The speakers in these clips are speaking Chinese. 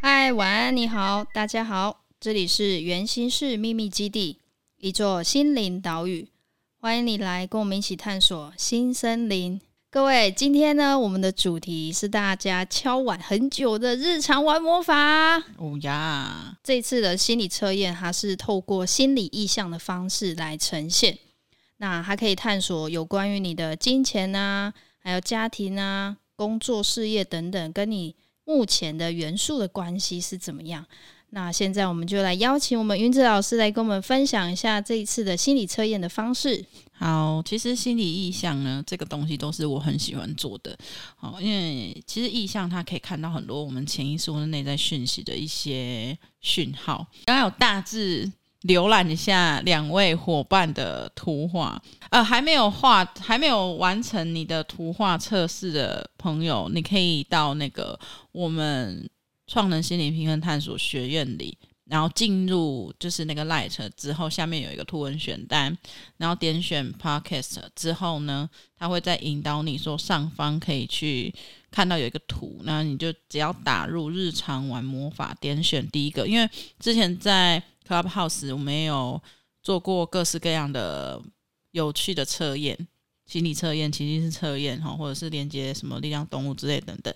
嗨，晚安，你好，大家好，这里是圆心室秘密基地，一座心灵岛屿，欢迎你来跟我们一起探索新森林。各位，今天呢，我们的主题是大家敲碗很久的日常玩魔法。哦呀，这次的心理测验，它是透过心理意向的方式来呈现。那它可以探索有关于你的金钱啊，还有家庭啊、工作、事业等等，跟你目前的元素的关系是怎么样？那现在我们就来邀请我们云子老师来跟我们分享一下这一次的心理测验的方式。好，其实心理意象呢，这个东西都是我很喜欢做的。好，因为其实意象它可以看到很多我们潜意识或内在讯息的一些讯号。刚刚有大致浏览一下两位伙伴的图画，呃，还没有画、还没有完成你的图画测试的朋友，你可以到那个我们创能心理平衡探索学院里。然后进入就是那个 Light 之后，下面有一个图文选单，然后点选 Podcast 之后呢，它会再引导你说上方可以去看到有一个图，那你就只要打入日常玩魔法，点选第一个，因为之前在 Clubhouse 我们有做过各式各样的有趣的测验，心理测验、情境式测验哈，或者是连接什么力量动物之类等等。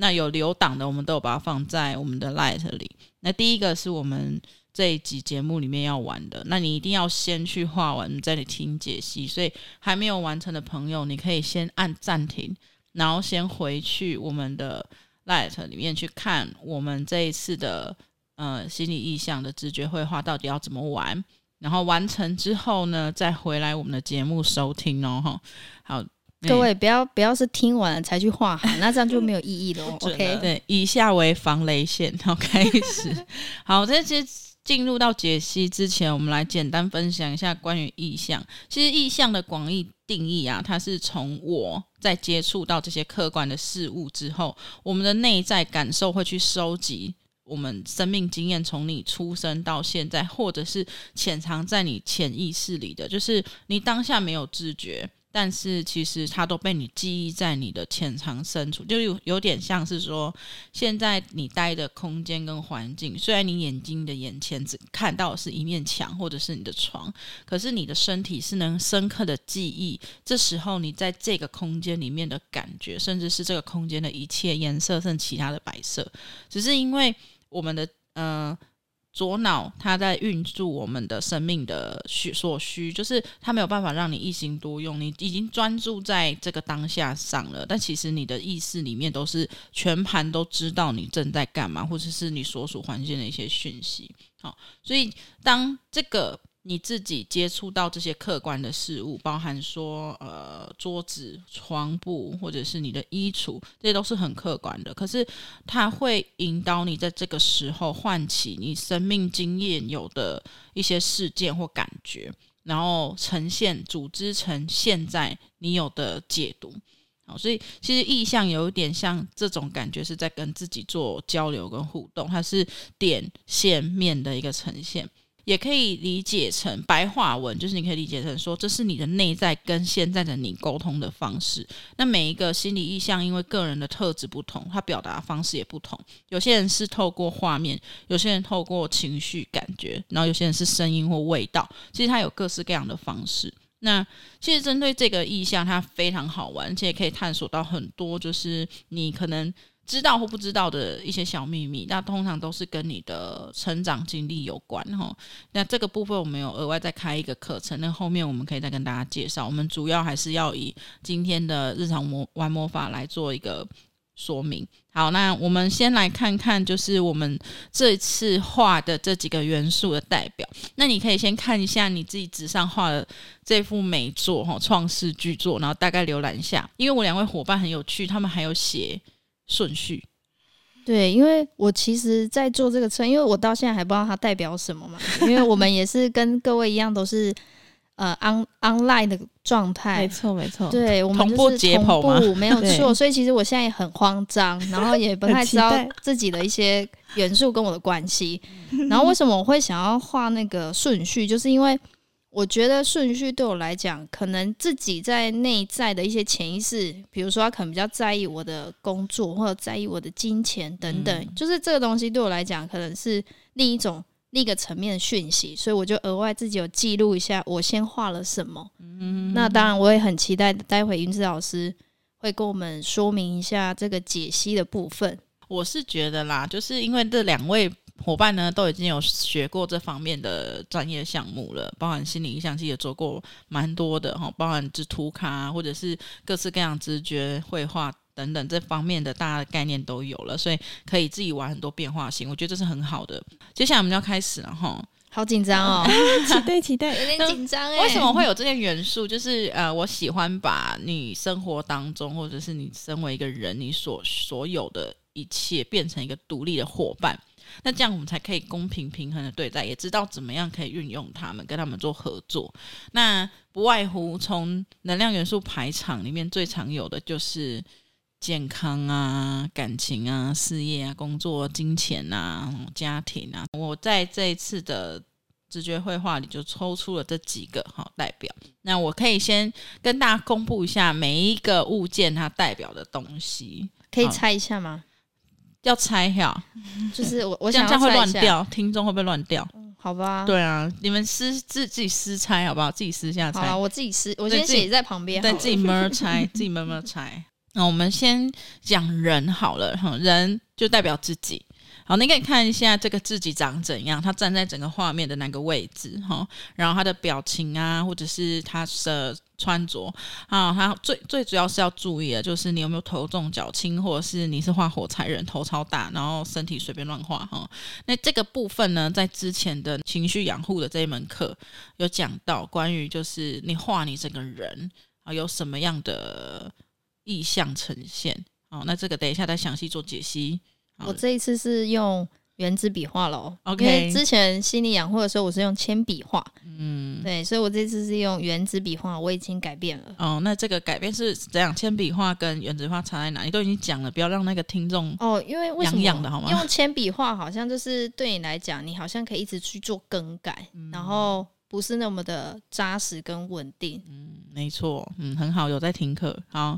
那有留档的，我们都有把它放在我们的 Light 里。那第一个是我们这一集节目里面要玩的，那你一定要先去画完，再来听解析。所以还没有完成的朋友，你可以先按暂停，然后先回去我们的 Light 里面去看我们这一次的呃心理意象的直觉绘画到底要怎么玩。然后完成之后呢，再回来我们的节目收听哦。好。各位不要不要是听完了才去画好，那这样就没有意义了。OK，对，以下为防雷线，好，开始。好，这些进入到解析之前，我们来简单分享一下关于意象。其实意象的广义定义啊，它是从我在接触到这些客观的事物之后，我们的内在感受会去收集我们生命经验，从你出生到现在，或者是潜藏在你潜意识里的，就是你当下没有知觉。但是其实它都被你记忆在你的潜藏深处，就有有点像是说，现在你待的空间跟环境，虽然你眼睛的眼前只看到是一面墙或者是你的床，可是你的身体是能深刻的记忆，这时候你在这个空间里面的感觉，甚至是这个空间的一切颜色，甚至其他的摆设，只是因为我们的嗯。左脑它在运作我们的生命的需所需，就是它没有办法让你一心多用，你已经专注在这个当下上了，但其实你的意识里面都是全盘都知道你正在干嘛，或者是你所属环境的一些讯息。好，所以当这个。你自己接触到这些客观的事物，包含说，呃，桌子、床铺，或者是你的衣橱，这些都是很客观的。可是，它会引导你在这个时候唤起你生命经验有的一些事件或感觉，然后呈现、组织成现在你有的解读。好，所以其实意象有一点像这种感觉，是在跟自己做交流跟互动，它是点、线、面的一个呈现。也可以理解成白话文，就是你可以理解成说，这是你的内在跟现在的你沟通的方式。那每一个心理意象，因为个人的特质不同，他表达方式也不同。有些人是透过画面，有些人透过情绪感觉，然后有些人是声音或味道。其实它有各式各样的方式。那其实针对这个意象，它非常好玩，而且也可以探索到很多，就是你可能。知道或不知道的一些小秘密，那通常都是跟你的成长经历有关哈。那这个部分我们有额外再开一个课程，那后面我们可以再跟大家介绍。我们主要还是要以今天的日常魔玩魔法来做一个说明。好，那我们先来看看，就是我们这次画的这几个元素的代表。那你可以先看一下你自己纸上画的这幅美作哈，创世巨作，然后大概浏览一下。因为我两位伙伴很有趣，他们还有写。顺序，对，因为我其实，在做这个车，因为我到现在还不知道它代表什么嘛。因为我们也是跟各位一样，都是呃 on online 的状态，没错没错，对我们同步解剖嘛？没有错，所以其实我现在也很慌张，然后也不太知道自己的一些元素跟我的关系。然后为什么我会想要画那个顺序，就是因为我觉得顺序对我来讲，可能自己在内在的一些潜意识，比如说他可能比较在意我的工作，或者在意我的金钱等等，嗯、就是这个东西对我来讲，可能是另一种。另一个层面的讯息，所以我就额外自己有记录一下，我先画了什么。嗯，那当然，我也很期待待会云子老师会跟我们说明一下这个解析的部分。我是觉得啦，就是因为这两位伙伴呢都已经有学过这方面的专业项目了，包含心理意象，其实也做过蛮多的哈，包含制图卡或者是各式各样直觉绘画。等等这方面的大家的概念都有了，所以可以自己玩很多变化型，我觉得这是很好的。接下来我们就要开始了哈，好紧张哦，期待期待，有点紧张哎。为什么会有这些元素？就是呃，我喜欢把你生活当中，或者是你身为一个人，你所所有的一切变成一个独立的伙伴，那这样我们才可以公平平衡的对待，也知道怎么样可以运用它们，跟他们做合作。那不外乎从能量元素排场里面最常有的就是。健康啊，感情啊，事业啊，工作、金钱啊，家庭啊，我在这一次的直觉绘画里就抽出了这几个哈代表。那我可以先跟大家公布一下每一个物件它代表的东西，可以猜一下吗？要拆哈，就是我我 想这样会乱掉，听众会不会乱掉？嗯，好吧。对啊，你们私自自己私拆好不好？自己私下拆。好，我自己私，我先写在旁边，对，自己慢慢拆，自己慢慢拆。那我们先讲人好了，哈，人就代表自己。好，你可以看一下这个自己长怎样，他站在整个画面的那个位置，哈，然后他的表情啊，或者是他的穿着啊，他最最主要是要注意的，就是你有没有头重脚轻，或者是你是画火柴人，头超大，然后身体随便乱画，哈。那这个部分呢，在之前的情绪养护的这一门课有讲到，关于就是你画你整个人啊，有什么样的。意象呈现，好，那这个等一下再详细做解析。我这一次是用原子笔画了，OK。因为之前心理养护的时候，我是用铅笔画，嗯，对，所以我这次是用原子笔画，我已经改变了。哦，那这个改变是怎样？铅笔画跟原子画差在哪里？你都已经讲了，不要让那个听众哦，因为为什么痒痒的好吗？用铅笔画好像就是对你来讲，你好像可以一直去做更改，嗯、然后。不是那么的扎实跟稳定。嗯，没错，嗯，很好，有在听课。好，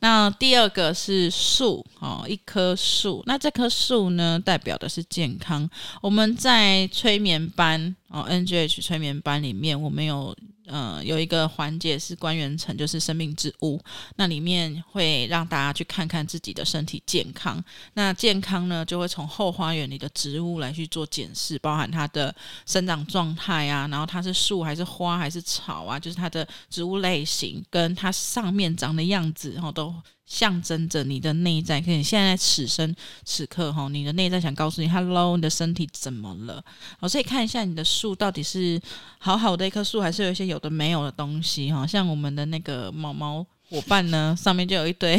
那第二个是树，哦，一棵树。那这棵树呢，代表的是健康。我们在催眠班，哦，NGH 催眠班里面，我们有。嗯，有一个环节是观元层，就是生命之屋，那里面会让大家去看看自己的身体健康。那健康呢，就会从后花园里的植物来去做检视，包含它的生长状态啊，然后它是树还是花还是草啊，就是它的植物类型跟它上面长的样子，然后都。象征着你的内在，可以现在此生此刻哈，你的内在想告诉你，Hello，你的身体怎么了？好，所以看一下你的树到底是好好的一棵树，还是有一些有的没有的东西哈。像我们的那个毛毛伙伴呢，上面就有一堆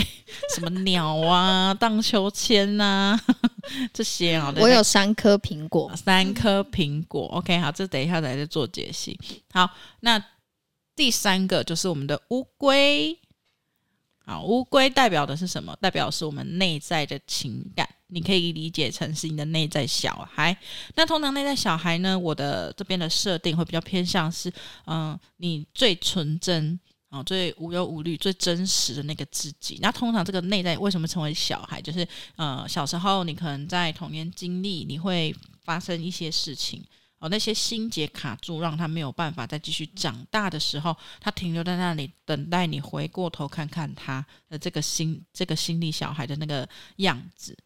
什么鸟啊、荡秋千呐 这些啊。我有三颗苹果，三颗苹果。OK，好，这等一下再做解析。好，那第三个就是我们的乌龟。好，乌龟代表的是什么？代表是我们内在的情感，你可以理解成是你的内在小孩。那通常内在小孩呢，我的这边的设定会比较偏向是，嗯、你最纯真啊、最无忧无虑、最真实的那个自己。那通常这个内在为什么成为小孩？就是呃，小时候你可能在童年经历，你会发生一些事情。哦，那些心结卡住，让他没有办法再继续长大的时候，他停留在那里，等待你回过头看看他的这个心，这个心理小孩的那个样子。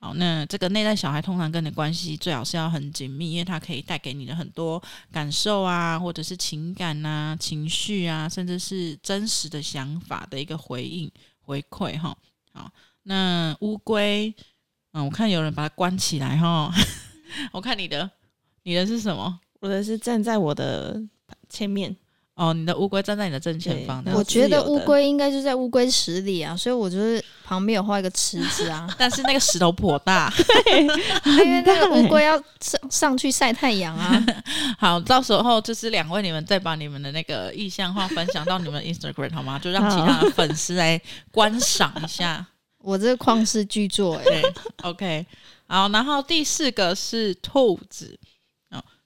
好，那这个内在小孩通常跟你关系最好是要很紧密，因为他可以带给你的很多感受啊，或者是情感啊、情绪啊，甚至是真实的想法的一个回应回馈哈。好，那乌龟，嗯，我看有人把它关起来哈，我看你的。你的是什么？我的是站在我的前面哦，你的乌龟站在你的正前方，我觉得乌龟应该就在乌龟池里啊，所以我就是旁边有画一个池子啊。但是那个石头颇大，因为那个乌龟要上上去晒太阳啊。好，到时候就是两位你们再把你们的那个意向画分享到你们的 Instagram 好吗？就让其他的粉丝来观赏一下。我这个旷世巨作，哎对，OK。好，然后第四个是兔子，哦，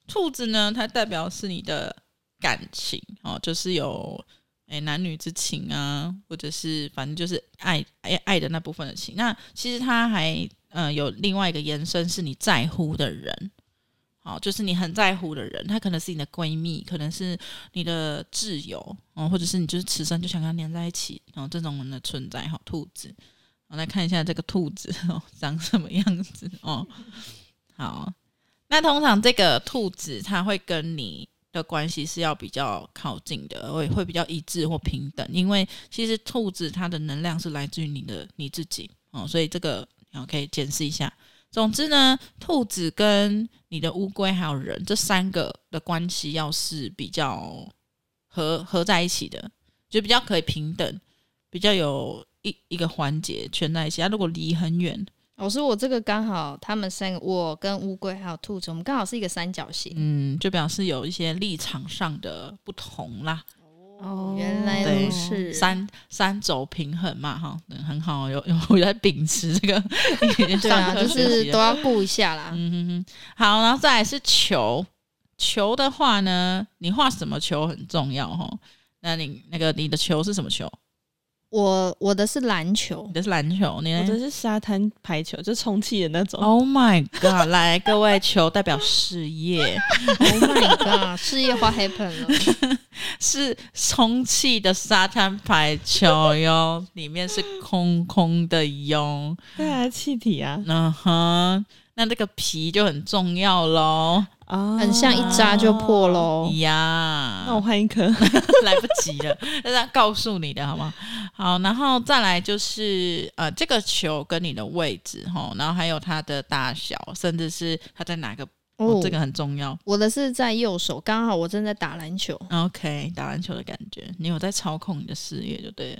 兔子呢，它代表是你的。感情哦，就是有诶、男女之情啊，或者是反正就是爱爱爱的那部分的情。那其实它还嗯、有另外一个延伸，是你在乎的人，好、哦，就是你很在乎的人，他可能是你的闺蜜，可能是你的挚友哦，或者是你就是此生就想跟他黏在一起，哦、这种人的存在，好、兔子，我来看一下这个兔子哦长什么样子哦。好，那通常这个兔子它会跟你。的关系是要比较靠近的，会会比较一致或平等，因为其实兔子它的能量是来自于你的你自己哦，所以这个然后可以检视一下。总之呢，兔子跟你的乌龟还有人这三个的关系要是比较合合在一起的，就比较可以平等，比较有一一个环节圈在一起。它如果离很远。我说我这个刚好，他们三个，我跟乌龟还有兔子，我们刚好是一个三角形，嗯，就表示有一些立场上的不同啦。哦，原来如此，三三轴平衡嘛，哈，很好，有 有我在秉持这个，对啊，就是都要顾一下啦。嗯哼哼，好，然后再来是球，球的话呢，你画什么球很重要哈。那你那个你的球是什么球？我我的是篮球，你的是篮球，你的我的是沙滩排球，就充气的那种。Oh my god！来，各位，球代表事业。Oh my god！事业花 happen 了，是充气的沙滩排球哟，里面是空空的哟。对啊，气体啊。嗯哼，那这个皮就很重要喽。啊，很像一扎就破喽呀！那我换一颗，来不及了，这样告诉你的好吗？好，然后再来就是呃，这个球跟你的位置哈，然后还有它的大小，甚至是它在哪个哦，哦，这个很重要。我的是在右手，刚好我正在打篮球。OK，打篮球的感觉，你有在操控你的事业就对了。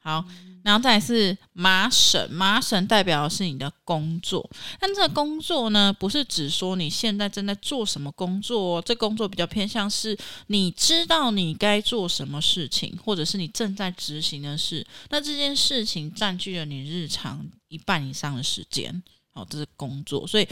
好，然后再来是麻绳，麻绳代表的是你的工作，但这个工作呢，不是只说你现在正在做什么工作，哦这工作比较偏向是你知道你该做什么事情，或者是你正在执行的事，那这件事情占据了你日常一半以上的时间，好，这是工作，所以。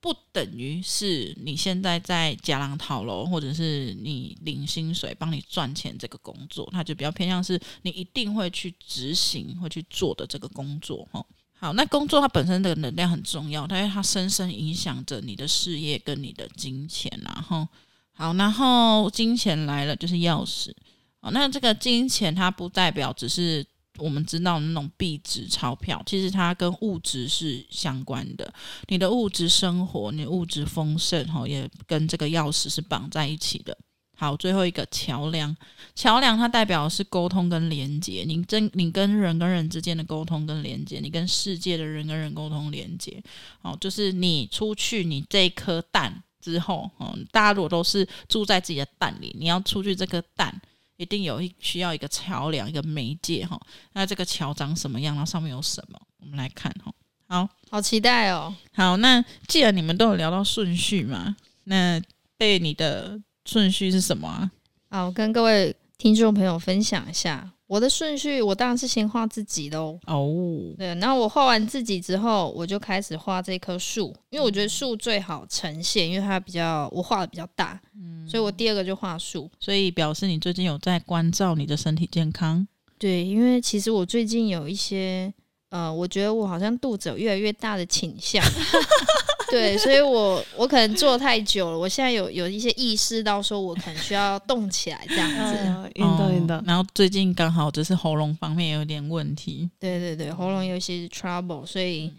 不等于是你现在在夹狼讨楼，或者是你领薪水帮你赚钱这个工作，它就比较偏向是你一定会去执行、会去做的这个工作。哈，好，那工作它本身的能量很重要，因为它深深影响着你的事业跟你的金钱。然后，好，然后金钱来了就是钥匙。哦，那这个金钱它不代表只是。我们知道那种币值钞票，其实它跟物质是相关的。你的物质生活，你的物质丰盛，哈，也跟这个钥匙是绑在一起的。好，最后一个桥梁，桥梁它代表的是沟通跟连接。你真，你跟人跟人之间的沟通跟连接，你跟世界的人跟人沟通连接。好，就是你出去，你这颗蛋之后，嗯，大家如果都是住在自己的蛋里，你要出去这颗蛋。一定有一需要一个桥梁，一个媒介哈。那这个桥长什么样？然后上面有什么？我们来看哈。好好期待哦。好，那既然你们都有聊到顺序嘛，那被你的顺序是什么啊？好，我跟各位听众朋友分享一下。我的顺序，我当然是先画自己喽。哦，对，然后我画完自己之后，我就开始画这棵树，因为我觉得树最好呈现，因为它比较我画的比较大，嗯，所以我第二个就画树。所以表示你最近有在关照你的身体健康。对，因为其实我最近有一些，呃，我觉得我好像肚子有越来越大的倾向。对，所以我我可能坐太久了，我现在有有一些意识到说，我可能需要动起来这样子，运动运动。然后最近刚好就是喉咙方面有点问题，对对对，喉咙有一些 trouble，所以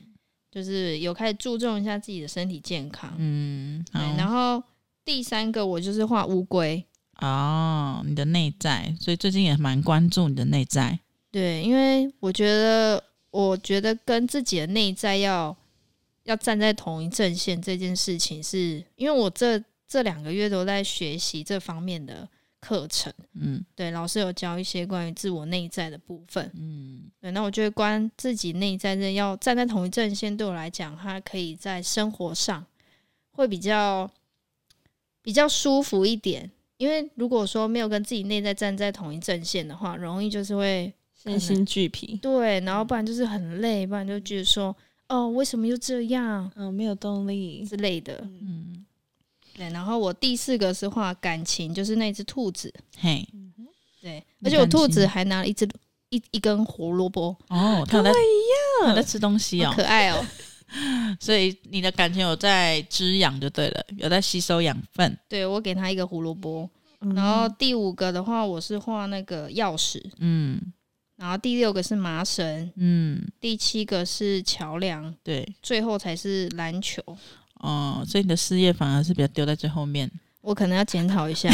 就是有开始注重一下自己的身体健康。嗯，对。然后第三个我就是画乌龟哦，你的内在，所以最近也蛮关注你的内在。对，因为我觉得，我觉得跟自己的内在要。要站在同一阵线这件事情是，是因为我这这两个月都在学习这方面的课程。嗯对，老师有教一些关于自我内在的部分。嗯对，那我觉得关自己内在的要站在同一阵线，对我来讲，它可以在生活上会比较比较舒服一点。因为如果说没有跟自己内在站在同一阵线的话，容易就是会身心俱疲。对，然后不然就是很累，不然就觉得说哦，为什么又这样？嗯，没有动力之类的。嗯，对，然后我第四个是画感情，就是那只兔子。嘿，对，而且我兔子还拿了一只一一根胡萝卜，哦，他有在他在吃东西哦可，爱哦。所以你的感情有在滋养就对了，有在吸收养分。对我给他一个胡萝卜。嗯然后第五个的话，我是画那个钥匙。嗯然后第六个是麻绳，嗯，第七个是桥梁，对，最后才是篮球。哦，所以你的事业反而是比较丢在最后面。我可能要检讨一下，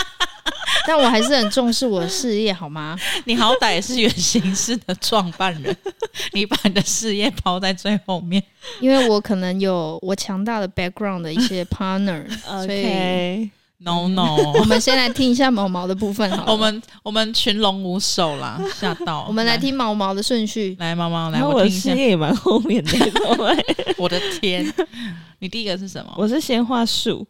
但我还是很重视我的事业，好吗？你好歹也是原型式的创办人，你把你的事业抛在最后面。因为我可能有我强大的 background 的一些 partner，所以 No No，我们先来听一下毛毛的部分好了。我们我们群龙无首啦，吓到。我们来听毛毛的顺序。来，毛毛来，我听一下。事业也蛮后面的，我的天，你第一个是什么？我是先画树，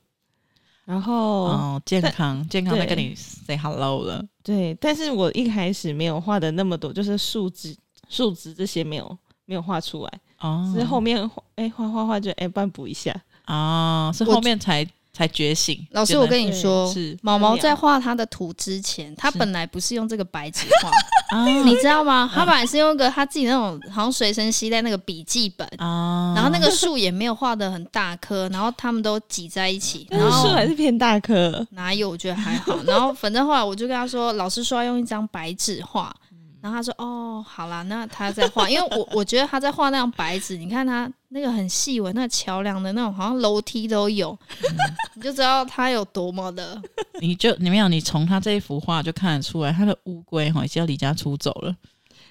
然后、哦，健康，健康在跟你 say hello 了。对，但是我一开始没有画的那么多，就是树枝、树枝这些没有没有画出来，哦，是后面画哎画画画就哎帮补一下，哦，是后面才才觉醒。老师，我跟你说，是毛毛在画他的图之前，他本来不是用这个白纸画，啊你知道吗？他本来是用一个他自己那种好像随身携带那个笔记本，啊，然后那个树也没有画的很大棵，然后他们都挤在一起，但是然后树还是偏大棵，哪有？我觉得还好。然后反正后来我就跟他说，老师说要用一张白纸画，然后他说哦，好啦，那他在画，因为我我觉得他在画那张白纸，你看他那个很细纹，那桥梁的那种好像楼梯都有，你就知道它有多么的。你就你没有，你从他这一幅画就看得出来，他的乌龟哈已经要离家出走了。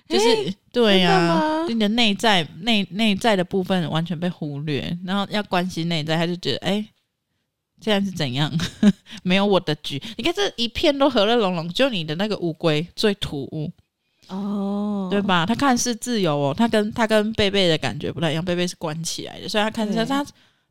就是、诶对呀、真的你的内在内内在的部分完全被忽略，然后要关心内在，他就觉得哎，现在是怎样？没有我的局，你看这一片都和乐融融，就你的那个乌龟最突兀，哦，对吧？他看似自由哦，他跟他跟贝贝的感觉不太一样，贝贝是关起来的，所以他看起来他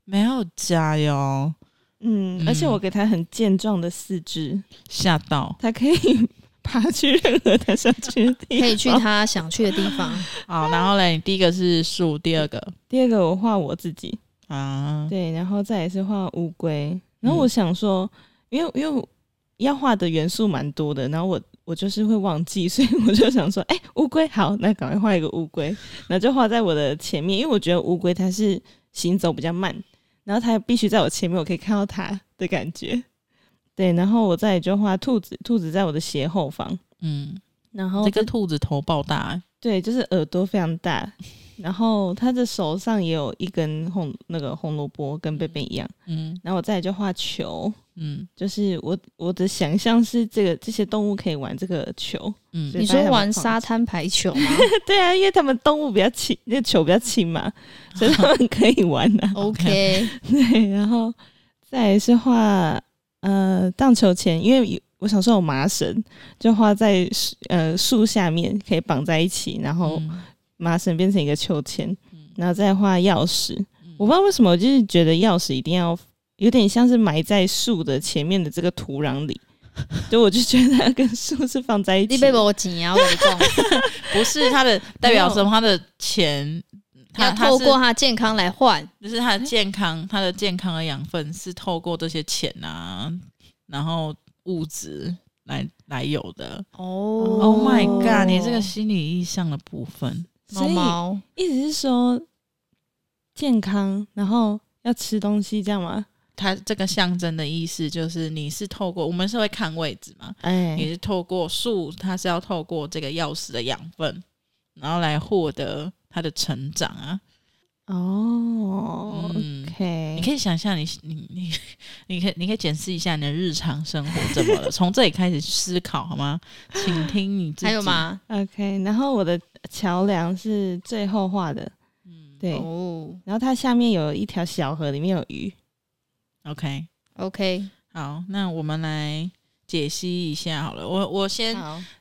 没有家哟，嗯，嗯。而且我给他很健壮的四肢，吓到。他可以爬去任何他想去的地方，可以去他想去的地方。好，然后嘞，你第一个是树，第二个。第二个我画我自己，啊，对，然后再也是画乌龟。然后我想说，因为因为要画的元素蛮多的，然后我我就是会忘记，所以我就想说，哎、乌龟好，那赶快画一个乌龟，那就画在我的前面，因为我觉得乌龟它是行走比较慢，然后它必须在我前面，我可以看到它的感觉。对，然后我再就画兔子，兔子在我的斜后方，嗯，然后这个兔子头爆大、欸，对，就是耳朵非常大，然后他的手上也有一根红那个红萝卜，跟贝贝一样。嗯然后我再来就画球，嗯就是我我的想象是这个这些动物可以玩这个球。嗯你说玩沙滩排球吗 对啊，因为他们动物比较轻，那个球比较轻嘛，所以他们可以玩啊。？OK，对，然后再来是画呃荡秋千，因为有我想说有麻绳，就画在树呃树下面可以绑在一起，然后嗯麻绳变成一个秋千，然后再画钥匙。我不知道为什么，我就是觉得钥匙一定要有点像是埋在树的前面的这个土壤里，就我就觉得它跟树是放在一起你。被我紧要我跟你讲，不是它的代表什么？它的钱，它透过它健康来换。就是它的健康，它的健康的养分是透过这些钱啊，然后物质来来有的。哦 Oh my god！你这个心理意向的部分，毛毛，意思是说健康，然后要吃东西，这样吗？它这个象征的意思就是你是透过我们是会看位置嘛，哎你是透过树，它是要透过这个钥匙的养分，然后来获得它的成长啊。哦、嗯 o k 你可以想象你你你 你可以你可以检视一下你的日常生活怎么了，从这里开始思考好吗？请听你自己。还有？吗？OK，然后我的桥梁是最后画的，嗯对，哦然后它下面有一条小河，里面有鱼。，OK，，OK，好，那我们来解析一下好了。我我先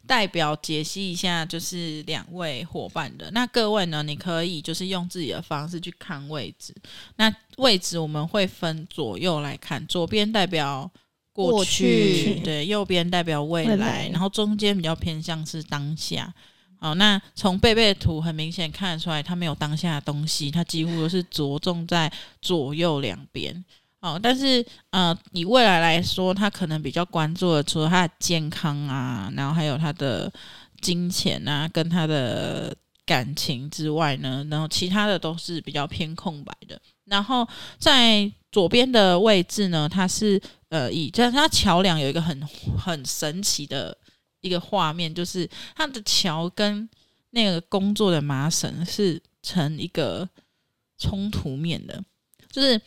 代表解析一下，就是两位伙伴的。那各位呢，你可以就是用自己的方式去看位置。那位置我们会分左右来看，左边代表过去，对，右边代表未来，然后中间比较偏向是当下。好，那从贝贝图很明显看得出来，他没有当下的东西，他几乎都是着重在左右两边。哦，但是呃，以未来来说，他可能比较关注的，除了他的健康啊，然后还有他的金钱啊，跟他的感情之外呢，然后其他的都是比较偏空白的。然后在左边的位置呢，它是呃，以就是它桥梁有一个很很神奇的。一个画面就是它的桥跟那个工作的麻绳是成一个冲突面的，就是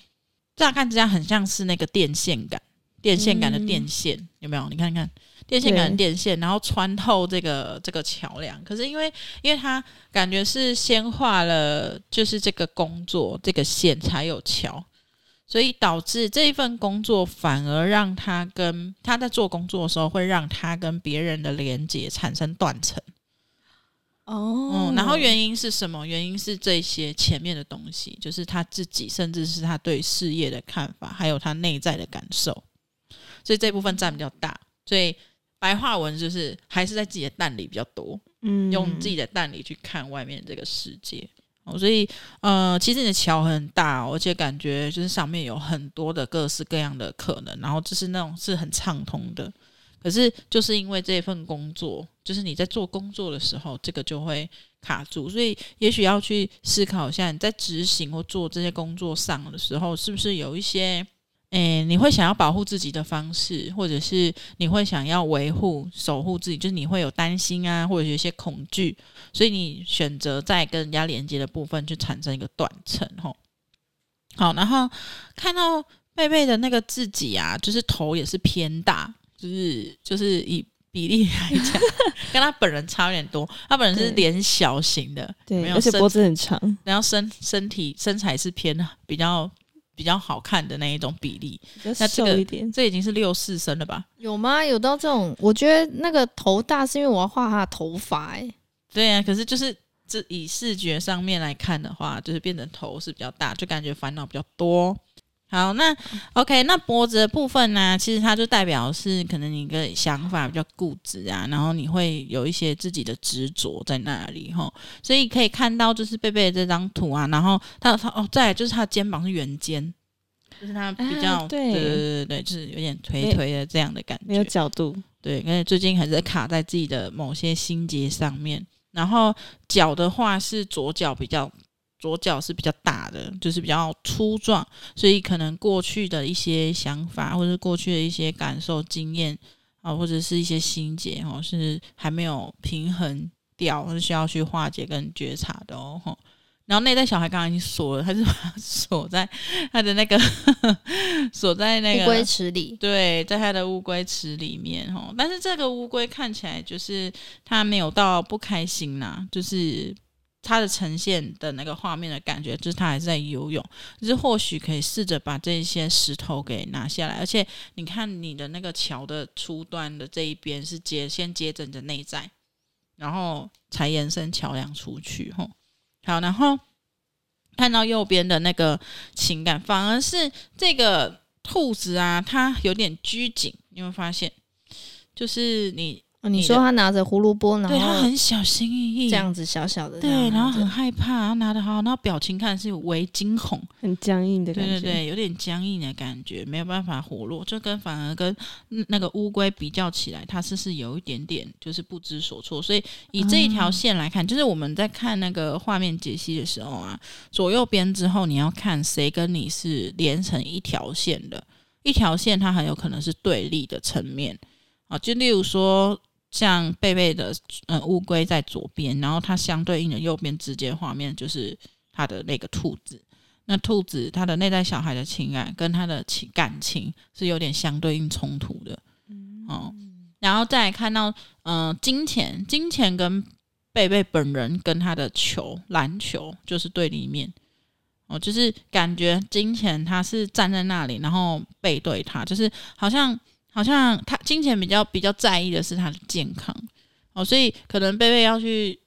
乍看之下很像是那个电线杆，电线杆的电线、有没有？你看看电线杆的电线，然后穿透这个这个桥梁。可是因为因为他感觉是先画了，就是这个工作这个线才有桥。所以导致这一份工作反而让他跟他在做工作的时候，会让他跟别人的连接产生断层。哦，嗯，然后原因是什么？原因是这些前面的东西，就是他自己，甚至是他对事业的看法，还有他内在的感受。所以这部分占比较大。所以白话文就是还是在自己的蛋里比较多，嗯，用自己的蛋里去看外面这个世界。所以，呃，其实你的桥很大，而且感觉就是上面有很多的各式各样的可能，然后就是那种是很畅通的。可是，就是因为这份工作，就是你在做工作的时候，这个就会卡住。所以，也许要去思考一下，你在执行或做这些工作上的时候，是不是有一些。诶，你会想要保护自己的方式，或者是你会想要维护、守护自己，就是你会有担心啊，或者有一些恐惧，所以你选择在跟人家连接的部分去产生一个断层，吼。好，然后看到贝贝的那个自己啊，就是头也是偏大，就是就是以比例来讲，跟他本人差有点多。他本人是脸小型的，对，没有而且脖子很长，然后身身体身材是偏比较。比较好看的那一种比例，比较瘦一点，那这个，这已经是六四身了吧？有吗？有到这种？我觉得那个头大是因为我要画他的头发，哎，对啊。可是就是这以视觉上面来看的话，就是变成头是比较大，就感觉烦恼比较多。好，那 OK，那脖子的部分呢？其实它就代表是可能你一个想法比较固执啊，然后你会有一些自己的执着在那里哈。所以可以看到，就是贝贝的这张图啊，然后他他哦，再来就是他的肩膀是圆肩，就是他比较、啊、对对对对，就是有点颓颓的这样的感觉，没有角度。对，因为最近还是卡在自己的某些心结上面。然后脚的话是左脚比较。左脚是比较大的，就是比较粗壮，所以可能过去的一些想法，或者是过去的一些感受、经验啊，或者是一些心结哦，是还没有平衡掉，是需要去化解跟觉察的哦。然后内在小孩刚刚已经锁了，他是把它 锁在他的那个 锁在那个乌龟池里，对，在他的乌龟池里面哦。但是这个乌龟看起来就是他没有到不开心呐、啊，就是。它的呈现的那个画面的感觉，就是它还在游泳，就是或许可以试着把这些石头给拿下来，而且你看你的那个桥的初端的这一边是接先接着你的内在，然后才延伸桥梁出去。吼，好，然后看到右边的那个情感，反而是这个兔子啊，它有点拘谨，你会发现，就是你。哦，你说他拿着胡萝卜，然后对他很小心翼翼，这样子小小的，对，然后很害怕，然后拿的好，然后表情看是微惊恐，很僵硬的感觉，对对对，有点僵硬的感觉，没有办法活络，就跟反而跟那个乌龟比较起来，它是是有一点点就是不知所措，所以以这一条线来看，嗯、就是我们在看那个画面解析的时候啊，左右边之后你要看谁跟你是连成一条线的，一条线它很有可能是对立的层面。啊，就例如说。像贝贝的呃乌龟在左边，然后它相对应的右边直接画面就是它的那个兔子。那兔子它的内在小孩的情感跟它的情感情是有点相对应冲突的，嗯、哦。然后再来看到嗯、呃、金钱，金钱跟贝贝本人跟他的球篮球就是对立面哦，就是感觉金钱他是站在那里，然后背对他，就是好像。好像他金钱比较比较在意的是他的健康哦，所以可能贝贝要去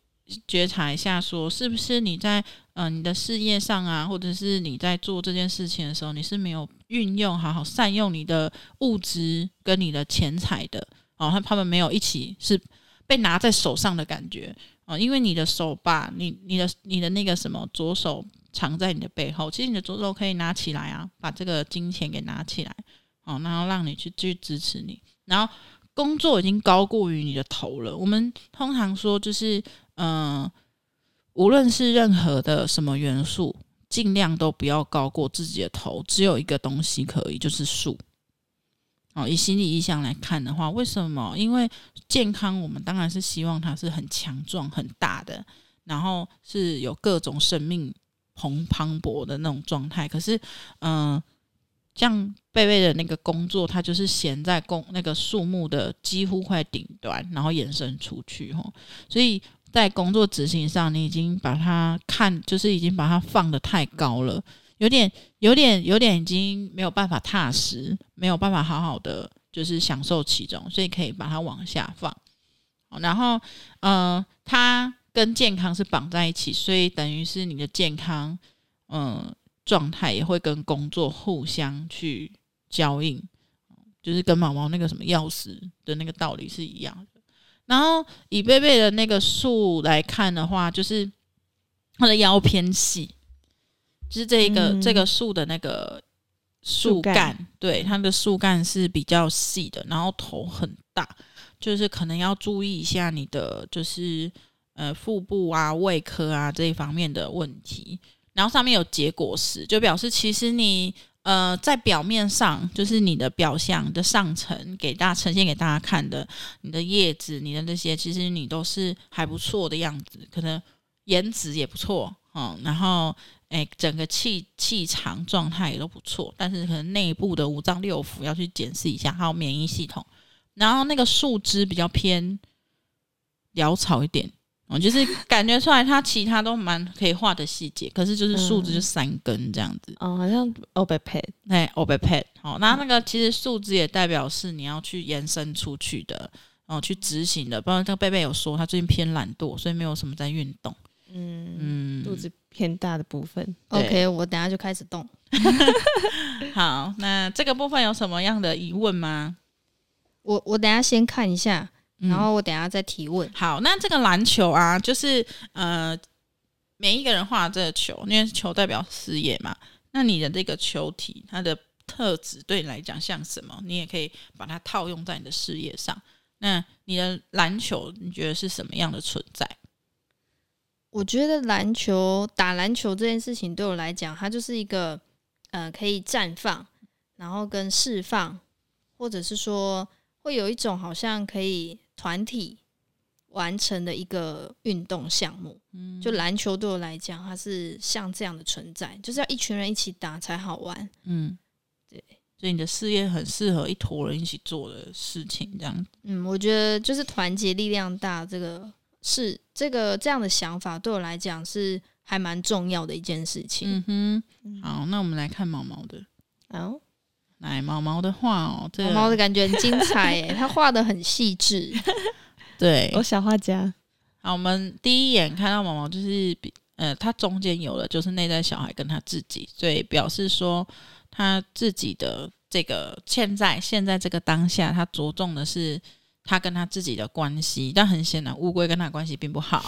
觉察一下，说是不是你在嗯、你的事业上啊，或者是你在做这件事情的时候，你是没有运用好好善用你的物质跟你的钱财的哦，他他们没有一起是被拿在手上的感觉哦，因为你的手把你你的你的那个什么左手藏在你的背后，其实你的左手可以拿起来啊，把这个金钱给拿起来。哦，然后让你去去支持你，然后工作已经高过于你的头了。我们通常说，就是嗯、呃，无论是任何的什么元素，尽量都不要高过自己的头。只有一个东西可以，就是树。哦，以心理意向来看的话，为什么？因为健康，我们当然是希望它是很强壮、很大的，然后是有各种生命蓬磅礴的那种状态。可是，嗯、像贝贝的那个工作，它就是悬在公那个树木的几乎快顶端，然后延伸出去吼，所以在工作执行上，你已经把它看，就是已经把它放得太高了，有点、有点、有点已经没有办法踏实，没有办法好好的就是享受其中，所以可以把它往下放。然后，呃，它跟健康是绑在一起，所以等于是你的健康，嗯、状态也会跟工作互相去交应，就是跟毛毛那个什么钥匙的那个道理是一样的。然后以贝贝的那个树来看的话，就是它的腰偏细，就是这一个、嗯、这个树的那个树干，树干对，它的树干是比较细的，然后头很大，就是可能要注意一下你的就是呃腹部啊、胃科啊这一方面的问题。然后上面有结果时，就表示其实你呃在表面上就是你的表象的上层给大家呈现给大家看的，你的叶子、你的那些，其实你都是还不错的样子，可能颜值也不错，嗯，然后诶整个气气场状态也都不错，但是可能内部的五脏六腑要去检视一下，还有免疫系统，然后那个树枝比较偏潦草一点。我就是感觉出来，它其他都蛮可以画的细节，可是就是树枝就三根这样子。哦，好像 iPad，，哎，，iPad。好，那那个其实树枝也代表是你要去延伸出去的，然后去执行的。不然这个贝贝有说他最近偏懒惰，所以没有什么在运动。嗯嗯，肚子偏大的部分。OK，我等下就开始动。好，那这个部分有什么样的疑问吗？我我等下先看一下。然后我等下再提问。好，那这个篮球啊，就是呃，每一个人画这个球，因为球代表事业嘛。那你的这个球体，它的特质对你来讲像什么？你也可以把它套用在你的事业上。那你的篮球，你觉得是什么样的存在？我觉得篮球打篮球这件事情对我来讲，它就是一个呃，可以绽放，然后跟释放，或者是说会有一种好像可以。团体完成的一个运动项目，嗯，就篮球对我来讲，它是像这样的存在，就是要一群人一起打才好玩，嗯，对，所以你的事业很适合一坨人一起做的事情，这样，嗯，我觉得就是团结力量大，这个是这个这样的想法对我来讲是还蛮重要的一件事情，嗯哼，好，那我们来看毛毛的，好。来毛毛的画哦，这个、毛毛的感觉很精彩耶，他画的很细致。对，我小画家。好，我们第一眼看到毛毛就是比呃，他中间有了就是内在小孩跟他自己，所以表示说他自己的这个现在现在这个当下，他着重的是他跟他自己的关系。但很显然，乌龟跟他关系并不好，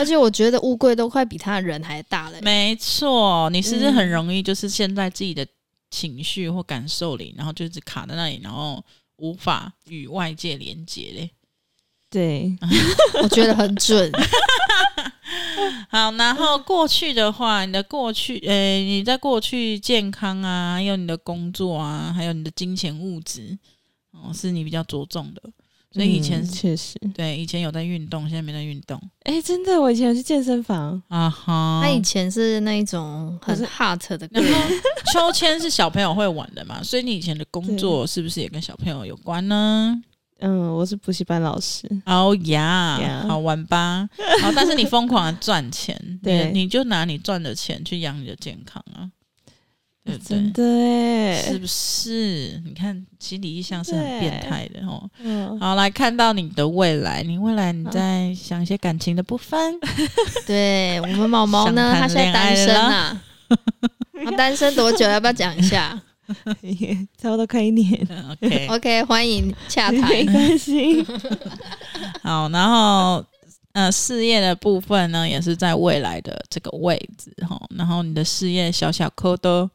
而且我觉得乌龟都快比他的人还大了。没错，你是不是很容易就是现在自己的。情绪或感受里，然后就一直卡在那里，然后无法与外界连接嘞。对，我觉得很准。好，然后过去的话，你的过去，诶、欸，你在过去健康啊，还有你的工作啊，还有你的金钱物质，哦，是你比较着重的。所以以前确、嗯、实对，以前有在运动，现在没在运动。哎、欸，真的，我以前有去健身房啊哈。他以前是那一种很 hard 的。然后秋千是小朋友会玩的嘛？所以你以前的工作是不是也跟小朋友有关呢？嗯，我是补习班老师。哦呀，好玩吧？好，但是你疯狂的赚钱，对，你就拿你赚的钱去养你的健康啊。对不对？真的哎，是不是？你看心理意向是很变态的哦。嗯，好，来看到你的未来，你未来你在想一些感情的部分。对我们毛毛呢，他现在单身啊，他单身多久？要不要讲一下？差不多快一年。OK OK，欢迎洽谈，没关系。好，然后呃，事业的部分呢，也是在未来的这个位置哈。然后你的事业小小颗都，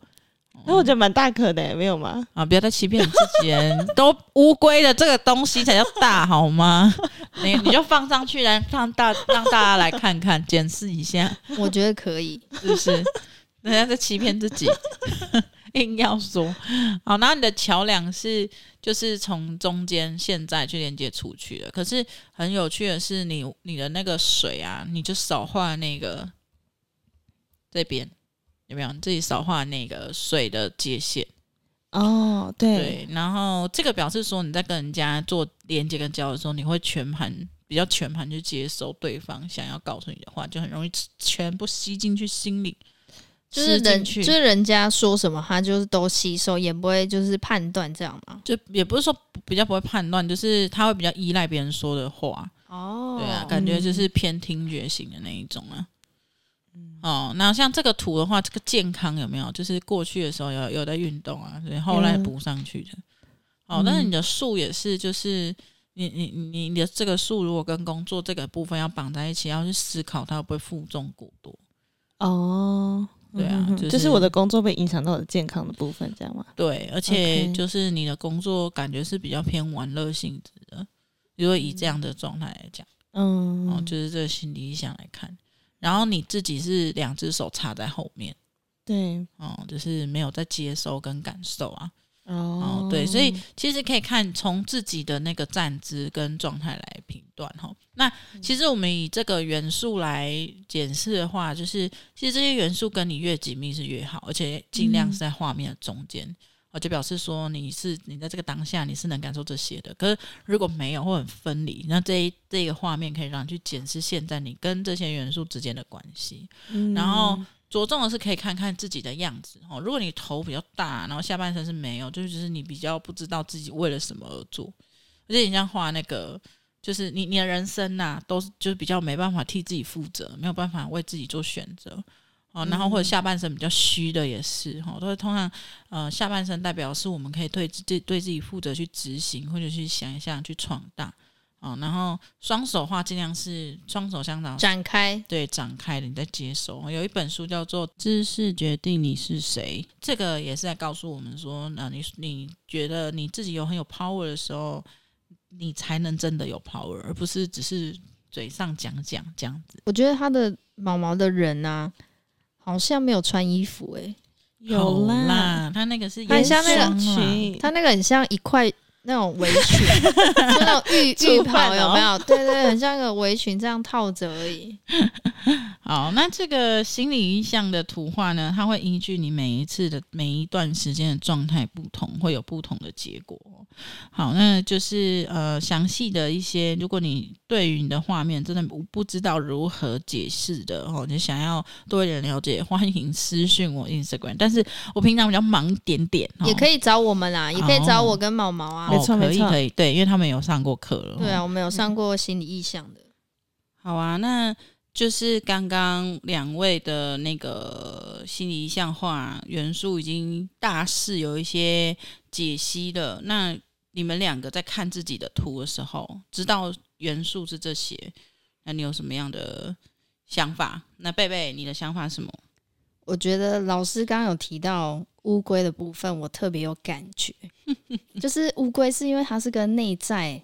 那我觉得蛮大颗的，没有吗？啊，不要再欺骗你自己人，都乌龟的这个东西才叫大好吗？你你就放上去来让大让大家来看看，检视一下，我觉得可以，是不是？人家在欺骗自己。硬要说好，然后你的桥梁是就是从中间现在去连接出去的。可是很有趣的是你，你你的那个水啊，你就少画那个这边有没有？你自己少画那个水的界限哦，对对。然后这个表示说你在跟人家做连接跟交流的时候，你会全盘比较全盘去接收对方想要告诉你的话，就很容易全部吸进去心里。就是人，就是人家说什么，他就是都吸收，也不会就是判断这样嘛。就也不是说比较不会判断，就是他会比较依赖别人说的话。哦，对啊，感觉就是偏听觉型的那一种啊。嗯、哦，那像这个图的话，这个健康有没有？就是过去的时候有有在运动啊，所以后来补上去的。嗯、哦，但是你的数也是，就是你你你你的这个数如果跟工作这个部分要绑在一起，要去思考它会不会负重过多。哦。对啊，就是、就是我的工作被影响到我的健康的部分，这样吗？对，而且就是你的工作感觉是比较偏玩乐性质的，如果以这样的状态来讲，嗯，哦，就是这个心理意象来看，然后你自己是两只手插在后面，对，哦，就是没有在接收跟感受啊。哦，对，所以其实可以看从自己的那个站姿跟状态来评断哈。那其实我们以这个元素来检视的话，就是其实这些元素跟你越紧密是越好，而且尽量是在画面的中间，哦，就表示说你是你在这个当下你是能感受这些的。可是如果没有或很分离，那这一这个画面可以让你去检视现在你跟这些元素之间的关系，然后。着重的是可以看看自己的样子哦。如果你头比较大，然后下半身是没有，就是就是你比较不知道自己为了什么而做。而且你像画那个，就是你你的人生呐、啊，都是就是比较没办法替自己负责，没有办法为自己做选择哦。然后或者下半身比较虚的也是哈，都是通常呃下半身代表是我们可以对自对自己负责去执行，或者去想一想去闯荡。哦，然后双手的话尽量是双手相长展开，对，展开的你在接收。有一本书叫做《知识决定你是谁》，这个也是在告诉我们说，那你你觉得你自己有很有 power 的时候，你才能真的有 power，而不是只是嘴上讲讲这样子。我觉得他的毛毛的人啊，好像没有穿衣服诶、欸，有啦，他那个是很像那个裙，他那个很像一块。那种围裙，就那种浴浴袍有没有？对，对对，很像一个围裙这样套着而已。好，那这个心理意象的图画呢，它会依据你每一次的每一段时间的状态不同，会有不同的结果。好，那就是呃详细的一些，如果你对于你的画面真的不知道如何解释的哦，你想要多一点了解，欢迎私讯我 Instagram。但是我平常比较忙一点点，也可以找我们啦，也可以找我跟毛毛啊。没错，可以可以，对，因为他们有上过课了。对啊，我们有上过心理意向的。好啊，那。就是刚刚两位的那个心理意象画元素已经大致有一些解析了。那你们两个在看自己的图的时候，知道元素是这些，那你有什么样的想法？那贝贝，你的想法是什么？我觉得老师刚刚有提到乌龟的部分，我特别有感觉，就是乌龟是因为它是跟内在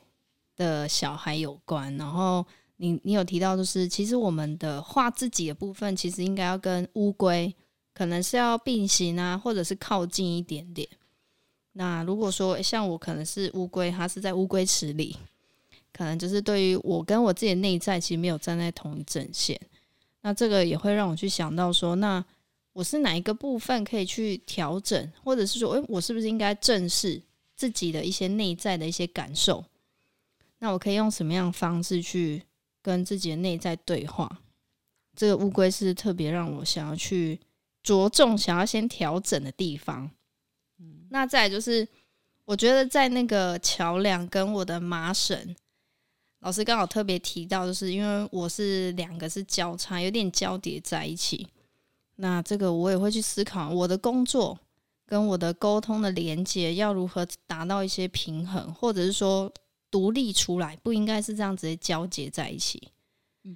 的小孩有关，然后。你你有提到，就是其实我们的画自己的部分，其实应该要跟乌龟可能是要并行啊，或者是靠近一点点。那如果说像我可能是乌龟，它是在乌龟池里，可能就是对于我跟我自己的内在，其实没有站在同一阵线。那这个也会让我去想到说，那我是哪一个部分可以去调整，或者是说，诶，我是不是应该正视自己的一些内在的一些感受？那我可以用什么样的方式去？跟自己的内在对话，这个乌龟是特别让我想要去着重想要先调整的地方。嗯，那再来就是，我觉得在那个桥梁跟我的麻绳，老师刚好特别提到，就是因为我是两个是交叉，有点交叠在一起。那这个我也会去思考，我的工作跟我的沟通的连接要如何达到一些平衡，或者是说独立出来，不应该是这样直接交接在一起。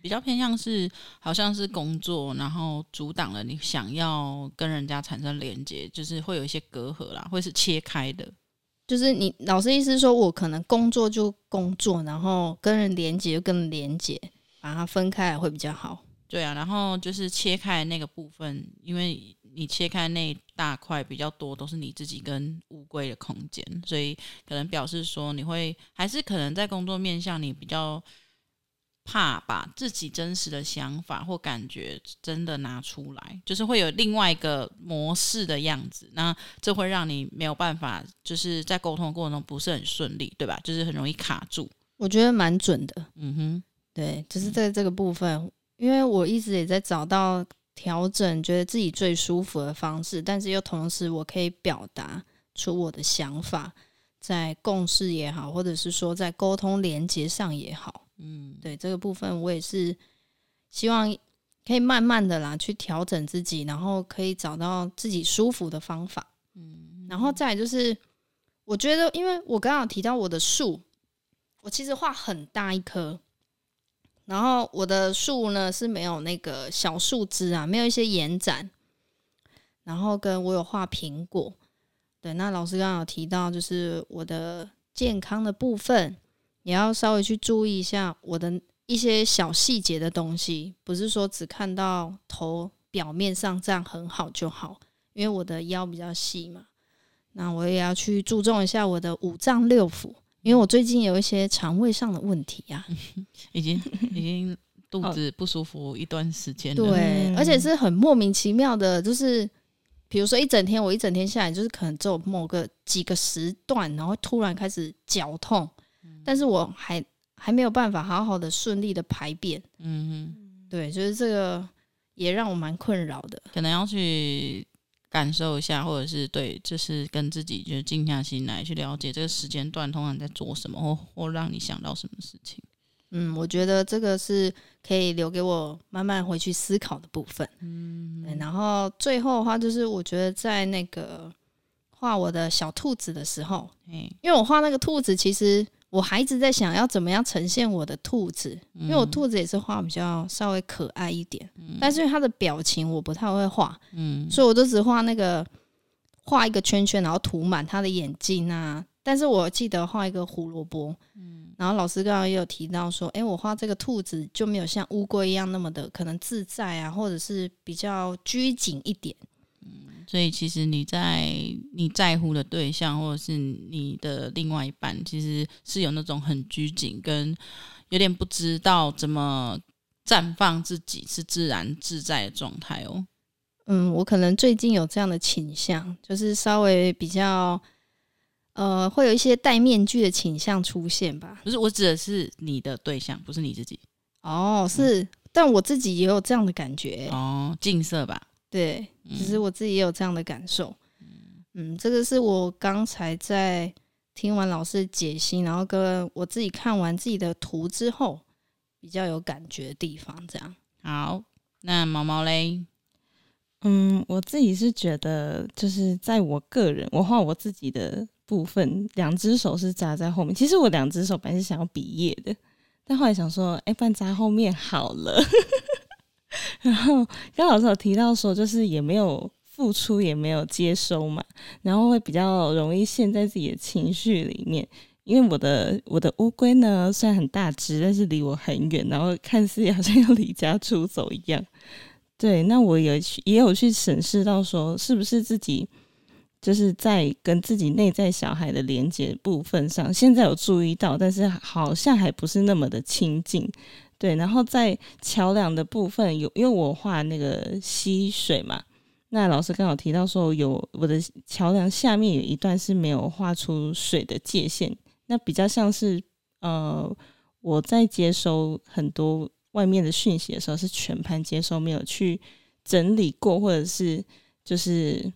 比较偏向是好像是工作，然后阻挡了你想要跟人家产生连接，就是会有一些隔阂啦，会是切开的。就是你老师意思说，我可能工作就工作，然后跟人连接就跟人连接，把它分开来会比较好。对啊，然后就是切开那个部分，因为你切开那一大块比较多，都是你自己跟乌龟的空间，所以可能表示说你会还是可能在工作面向你比较怕把自己真实的想法或感觉真的拿出来，就是会有另外一个模式的样子，那这会让你没有办法就是在沟通的过程中不是很顺利，对吧？就是很容易卡住。我觉得蛮准的，嗯哼，对，就是在这个部分。因为我一直也在找到调整，觉得自己最舒服的方式，但是又同时我可以表达出我的想法，在共事也好，或者是说在沟通连接上也好，嗯，对这个部分我也是希望可以慢慢的啦去调整自己，然后可以找到自己舒服的方法，嗯，然后再就是我觉得，因为我刚刚提到我的树，我其实画很大一棵。然后我的树呢是没有那个小树枝啊，没有一些延展。然后跟我有画苹果，对，那老师刚刚有提到，就是我的健康的部分，也要稍微去注意一下我的一些小细节的东西，不是说只看到头表面上这样很好就好，因为我的腰比较细嘛，那我也要去注重一下我的五脏六腑。因为我最近有一些肠胃上的问题呀、啊，已经已经肚子不舒服一段时间了。对，而且是很莫名其妙的，就是比如说一整天，我一整天下来，就是可能只有某个几个时段，然后突然开始绞痛，但是我还还没有办法好好的顺利的排便。嗯哼，对，就是这个也让我蛮困扰的，可能要去。感受一下，或者是对，就是跟自己就静下心来去了解这个时间段通常在做什么，或或让你想到什么事情。嗯，我觉得这个是可以留给我慢慢回去思考的部分。嗯，对，然后最后的话就是，我觉得在那个画我的小兔子的时候，嗯，因为我画那个兔子，其实。我还一直在想要怎么样呈现我的兔子，因为我兔子也是画比较稍微可爱一点，嗯、但是它的表情我不太会画，嗯，所以我都只画那个画一个圈圈，然后涂满它的眼睛啊。但是我记得画一个胡萝卜，嗯，然后老师刚刚也有提到说，哎、欸，我画这个兔子就没有像乌龟一样那么的可能自在啊，或者是比较拘谨一点。所以，其实你在你在乎的对象，或者是你的另外一半，其实是有那种很拘谨，跟有点不知道怎么绽放自己是自然自在的状态哦。嗯，我可能最近有这样的倾向，就是稍微比较呃，会有一些戴面具的倾向出现吧。不是，我指的是你的对象，不是你自己。哦，是，嗯、但我自己也有这样的感觉。哦，近色吧。对，其实我自己也有这样的感受。嗯，嗯，这个是我刚才在听完老师解析，然后跟我自己看完自己的图之后，比较有感觉的地方。这样。好，那毛毛嘞？嗯，我自己是觉得，就是在我个人，我画我自己的部分，两只手是扎在后面。其实我两只手本来是想要比耶的，但后来想说，哎，不然扎后面好了。然后刚老师有提到说，就是也没有付出，也没有接收嘛，然后会比较容易陷在自己的情绪里面。因为我的我的乌龟呢，虽然很大只，但是离我很远，然后看似好像要离家出走一样。对，那我也去也有去审视到说，是不是自己就是在跟自己内在小孩的连接部分上，现在有注意到，但是好像还不是那么的亲近。对，然后在桥梁的部分有，因为我画那个溪水嘛，那老师刚好提到说有我的桥梁下面有一段是没有画出水的界限，那比较像是呃我在接收很多外面的讯息的时候是全盘接收，没有去整理过，或者是就是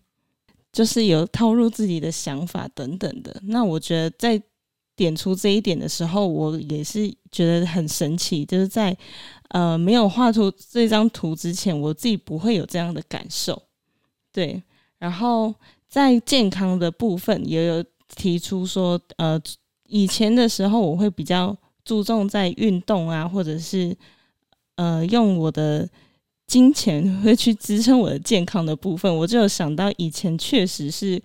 就是有套入自己的想法等等的。那我觉得在点出这一点的时候，我也是觉得很神奇，就是在呃没有画出这张图之前，我自己不会有这样的感受。对，然后在健康的部分也有提出说，呃，以前的时候我会比较注重在运动啊，或者是呃用我的。金钱 会去支撑我的健康的部分，我就有想到以前确实是，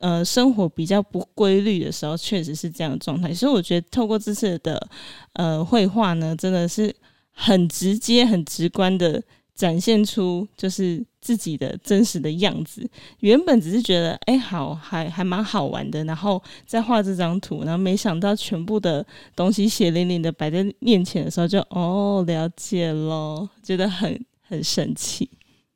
呃，生活比较不规律的时候，确实是这样的状态。所以我觉得透过这次的呃绘画呢，真的是很直接、很直观的展现出就是自己的真实的样子。原本只是觉得哎，好，还还蛮好玩的，然后再画这张图，然后没想到全部的东西血淋淋的摆在面前的时候就，哦，了解咯，觉得很。很神奇。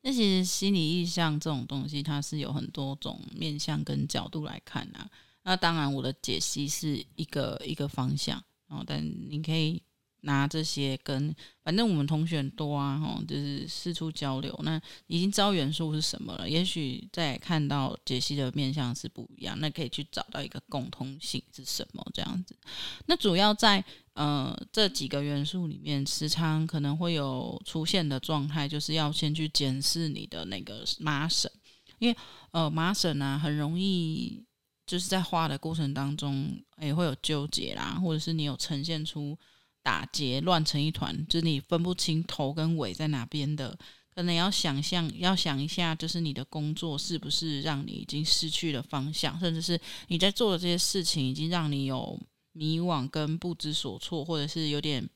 那其实心理意象这种东西，它是有很多种面向跟角度来看啊。那当然，我的解析是一个一个方向，然后但你可以。拿这些跟，反正我们同学很多啊，吼，就是四处交流。那已经知道元素是什么了，也许再看到解析的面向是不一样，那可以去找到一个共通性是什么这样子。那主要在呃这几个元素里面，时常可能会有出现的状态，就是要先去检视你的那个麻绳，因为呃麻绳啊很容易就是在画的过程当中也会有纠结啦，或者是你有呈现出。打结乱成一团，就是你分不清头跟尾在哪边的，可能要想象，要想一下，就是你的工作是不是让你已经失去了方向，甚至是你在做的这些事情已经让你有迷惘跟不知所措，或者是有点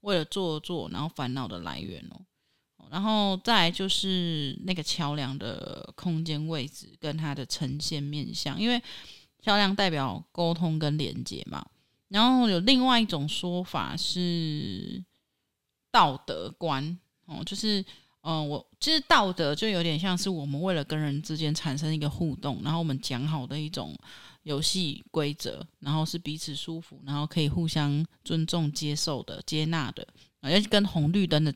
为了做作，然后烦恼的来源哦。然后再就是那个桥梁的空间位置跟它的呈现面向，因为桥梁代表沟通跟连接嘛。然后有另外一种说法是道德观哦，就是嗯、我其实道德就有点像是我们为了跟人之间产生一个互动，然后我们讲好的一种游戏规则，然后是彼此舒服，然后可以互相尊重、接受的、接纳的，而且跟红绿灯的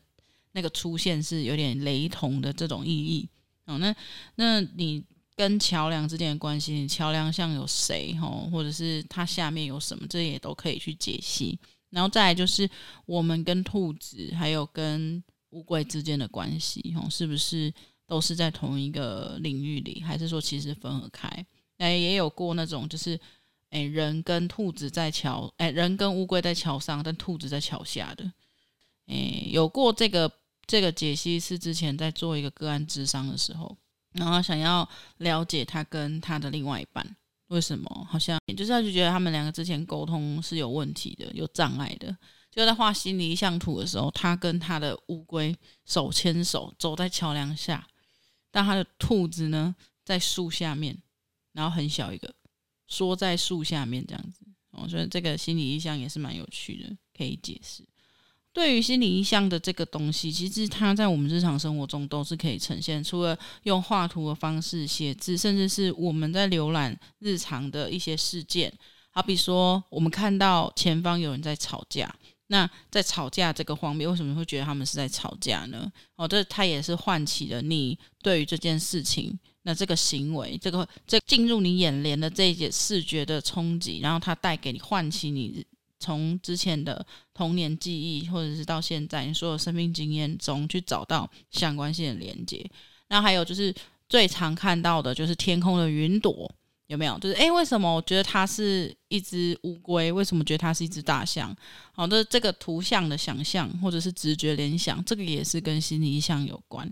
那个出现是有点雷同的这种意义哦。那那你。跟桥梁之间的关系，桥梁像有谁吼，或者是它下面有什么，这也都可以去解析。然后再来就是我们跟兔子还有跟乌龟之间的关系吼，是不是都是在同一个领域里，还是说其实分合开？哎，也有过那种就是，哎，人跟兔子在桥，哎，人跟乌龟在桥上，但兔子在桥下的，哎，有过这个这个解析是之前在做一个个案智商的时候。然后想要了解他跟他的另外一半为什么，好像就是他就觉得他们两个之前沟通是有问题的，有障碍的。就在画心理意象图的时候，他跟他的乌龟手牵手走在桥梁下，但他的兔子呢在树下面，然后很小一个，缩在树下面这样子。我觉得这个心理意象也是蛮有趣的，可以解释。对于心理意象的这个东西，其实它在我们日常生活中都是可以呈现。除了用画图的方式写字，甚至是我们在浏览日常的一些事件，好比说我们看到前方有人在吵架，那在吵架这个方面，为什么会觉得他们是在吵架呢？哦，这它也是唤起了你对于这件事情，那这个行为，这个这进入你眼帘的这一些视觉的冲击，然后它带给你唤起你。从之前的童年记忆，或者是到现在你所有生命经验中去找到相关性的连接。然后还有就是最常看到的就是天空的云朵，有没有？就是诶，为什么我觉得它是一只乌龟？为什么觉得它是一只大象？好的，这个图像的想象或者是直觉联想，这个也是跟心理意向有关。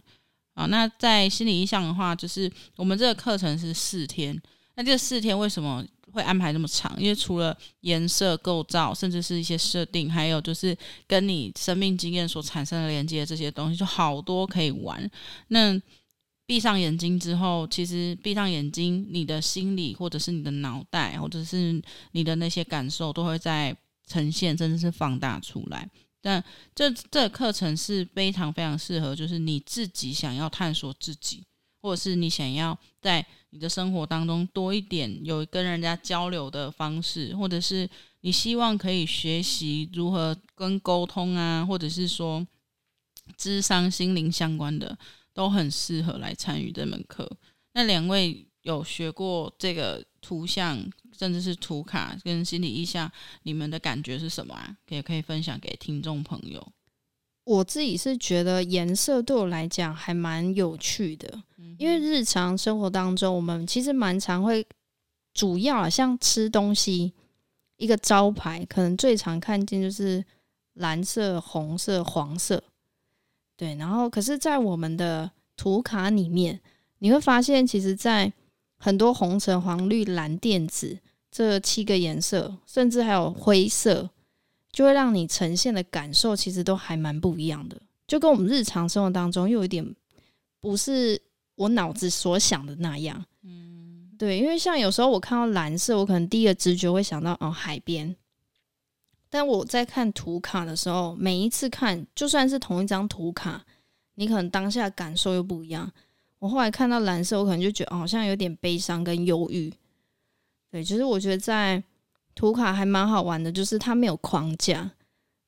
啊，那在心理意向的话，就是我们这个课程是四天，那这四天为什么？会安排那么长，因为除了颜色构造，甚至是一些设定，还有就是跟你生命经验所产生的连接这些东西，就好多可以玩。那闭上眼睛之后，其实闭上眼睛，你的心理或者是你的脑袋，或者是你的那些感受，都会在呈现，甚至是放大出来。但这这课程是非常非常适合，就是你自己想要探索自己。或者是你想要在你的生活当中多一点有跟人家交流的方式，或者是你希望可以学习如何跟沟通啊，或者是说智商心灵相关的，都很适合来参与这门课。那两位有学过这个图像，甚至是图卡跟心理意象，你们的感觉是什么啊？也可以分享给听众朋友。我自己是觉得颜色对我来讲还蛮有趣的，嗯、因为日常生活当中，我们其实蛮常会，主要啊，像吃东西，一个招牌可能最常看见就是蓝色、红色、黄色，对，然后可是，在我们的图卡里面。你会发现，其实，在很多红、橙、黄、绿、蓝、靛、紫这七个颜色，甚至还有灰色，就会让你呈现的感受，其实都还蛮不一样的。就跟我们日常生活当中，又有一点不是我脑子所想的那样。嗯，对，因为像有时候我看到蓝色，我可能第一个直觉会想到哦，海边。但我在看图卡的时候，每一次看，就算是同一张图卡，你可能当下感受又不一样。我后来看到蓝色，我可能就觉得好像有点悲伤跟忧郁。对，其实我觉得在图卡还蛮好玩的，就是它没有框架，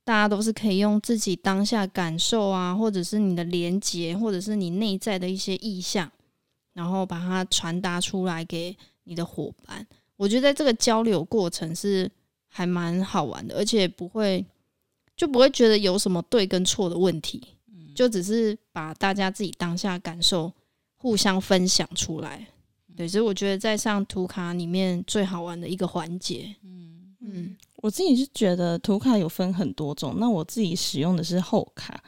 大家都是可以用自己当下感受啊，或者是你的连结，或者是你内在的一些意象，然后把它传达出来给你的伙伴。我觉得在这个交流过程是还蛮好玩的，而且不会就不会觉得有什么对跟错的问题，就只是把大家自己当下感受。互相分享出来，对，所以我觉得在上图卡里面最好玩的一个环节。嗯嗯，我自己是觉得图卡有分很多种，那我自己使用的是后卡。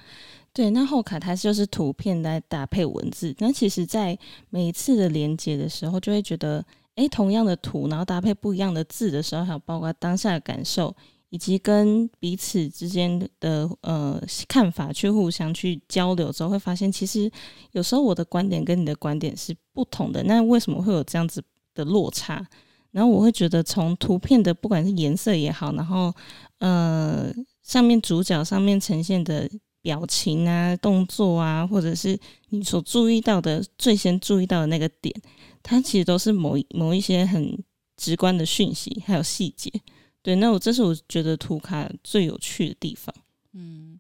对，那后卡它就是图片来搭配文字。那其实，在每一次的连接的时候，就会觉得，诶，同样的图，然后搭配不一样的字的时候，还有包括当下的感受。以及跟彼此之间的呃看法去互相去交流之后，会发现其实有时候我的观点跟你的观点是不同的。那为什么会有这样子的落差？然后我会觉得从图片的不管是颜色也好，然后呃上面主角上面呈现的表情啊、动作啊，或者是你所注意到的最先注意到的那个点，它其实都是某某一些很直观的讯息，还有细节。对，那我这是我觉得图卡最有趣的地方。嗯，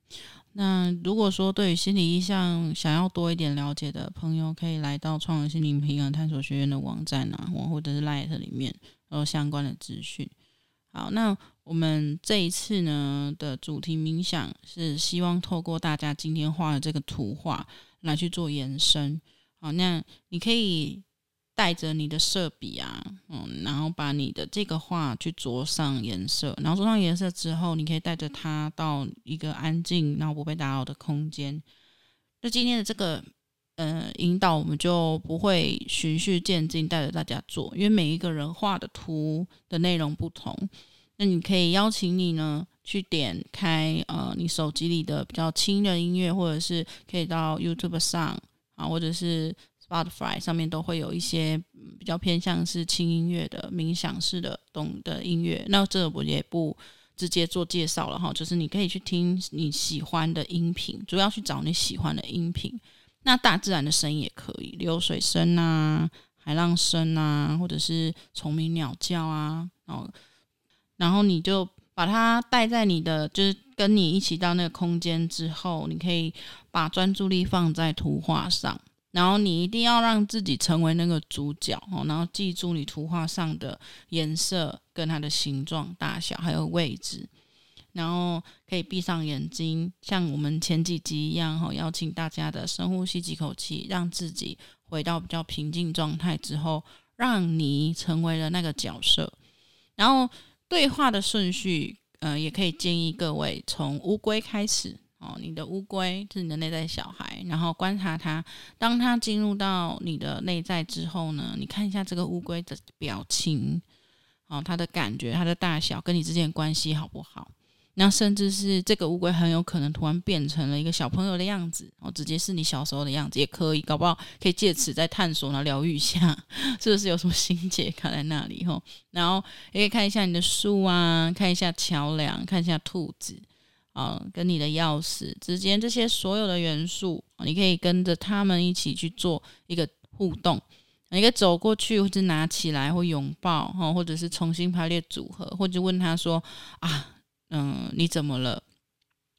那如果说对于心理意象想要多一点了解的朋友，可以来到创人心灵平衡探索学院的网站啊，或者是 Light 里面有相关的资讯。好，那我们这一次呢的主题冥想是希望透过大家今天画的这个图画来去做延伸。好，那你可以。带着你的色笔啊，嗯，然后把你的这个画去着上颜色，然后着上颜色之后，你可以带着它到一个安静、然后不被打扰的空间。那今天的这个呃引导，我们就不会循序渐进带着大家做，因为每一个人画的图的内容不同。那你可以邀请你呢去点开呃你手机里的比较轻的音乐，或者是可以到 YouTube 上啊，或者是。Spotify 上面都会有一些比较偏向是轻音乐的冥想式的懂的音乐，那这个我也不直接做介绍了哈，就是你可以去听你喜欢的音频，主要去找你喜欢的音频。那大自然的声音也可以，流水声啊、海浪声啊，或者是虫鸣鸟叫啊，然后然后你就把它带在你的，就是跟你一起到那个空间之后，你可以把专注力放在图画上。然后你一定要让自己成为那个主角哦，然后记住你图画上的颜色跟它的形状、大小还有位置，然后可以闭上眼睛，像我们前几集一样哈，邀请大家的深呼吸几口气，让自己回到比较平静状态之后，让你成为了那个角色。然后对话的顺序，呃，也可以建议各位从乌龟开始。哦，你的乌龟是你的内在小孩，然后观察它。当它进入到你的内在之后呢，你看一下这个乌龟的表情，哦，它的感觉、它的大小，跟你之间的关系好不好？那甚至是这个乌龟很有可能突然变成了一个小朋友的样子，哦，直接是你小时候的样子也可以，搞不好可以借此再探索，然后疗愈一下，是不是有什么心结卡在那里？吼，然后也可以看一下你的树啊，看一下桥梁，看一下兔子。啊，跟你的钥匙之间这些所有的元素，你可以跟着他们一起去做一个互动。你可以走过去，或者拿起来，或拥抱，哈，或者是重新排列组合，或者问他说：“啊，嗯，你怎么了？”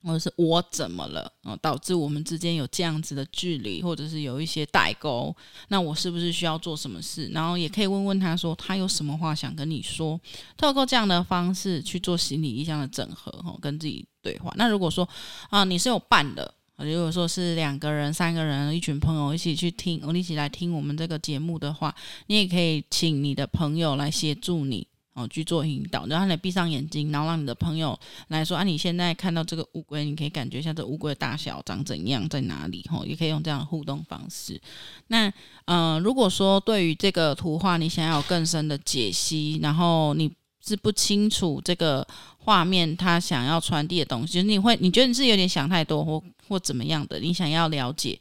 或者是我怎么了啊，导致我们之间有这样子的距离，或者是有一些代沟，那我是不是需要做什么事？然后也可以问问他说，他有什么话想跟你说，透过这样的方式去做心理意向的整合，哈，跟自己对话。那如果说啊，你是有伴的，如果说是两个人、三个人、一群朋友一起去听，我们一起来听我们这个节目的话，你也可以请你的朋友来协助你。哦，去做引导，然后你闭上眼睛，然后让你的朋友来说啊，你现在看到这个乌龟，你可以感觉一下这乌龟的大小长怎样，在哪里？吼、哦，也可以用这样的互动方式。那呃，如果说对于这个图画你想要有更深的解析，然后你是不清楚这个画面它想要传递的东西，就是你会你觉得你是有点想太多或。或怎么样的，你想要了解，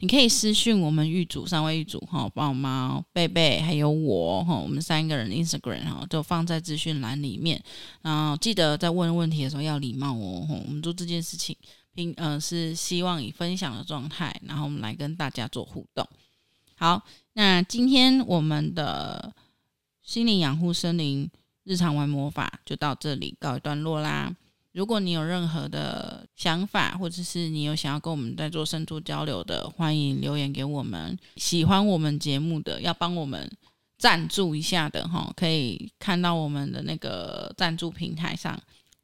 你可以私讯我们玉主三位玉主哈，宝猫、贝贝还有我哈，我们三个人 Instagram 哈，就放在资讯栏里面。然后记得在问问题的时候要礼貌哦。我们做这件事情，并嗯、是希望以分享的状态，然后我们来跟大家做互动。好，那今天我们的心灵养护森林日常玩魔法就到这里告一段落啦。如果你有任何的想法，或者是你有想要跟我们在做深度交流的，欢迎留言给我们。喜欢我们节目的，要帮我们赞助一下的哈，可以看到我们的那个赞助平台上，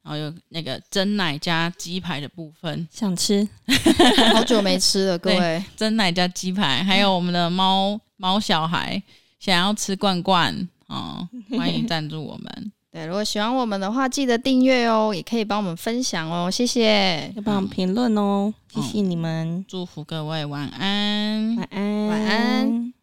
然后有那个蒸奶加鸡排的部分，想吃，好久没吃了，各位，蒸奶加鸡排，还有我们的猫猫小孩想要吃罐罐哦，欢迎赞助我们。对，如果喜欢我们的话，记得订阅哦，也可以帮我们分享哦，谢谢，要帮我们评论哦，谢谢你们，祝福各位晚安，晚安，晚安。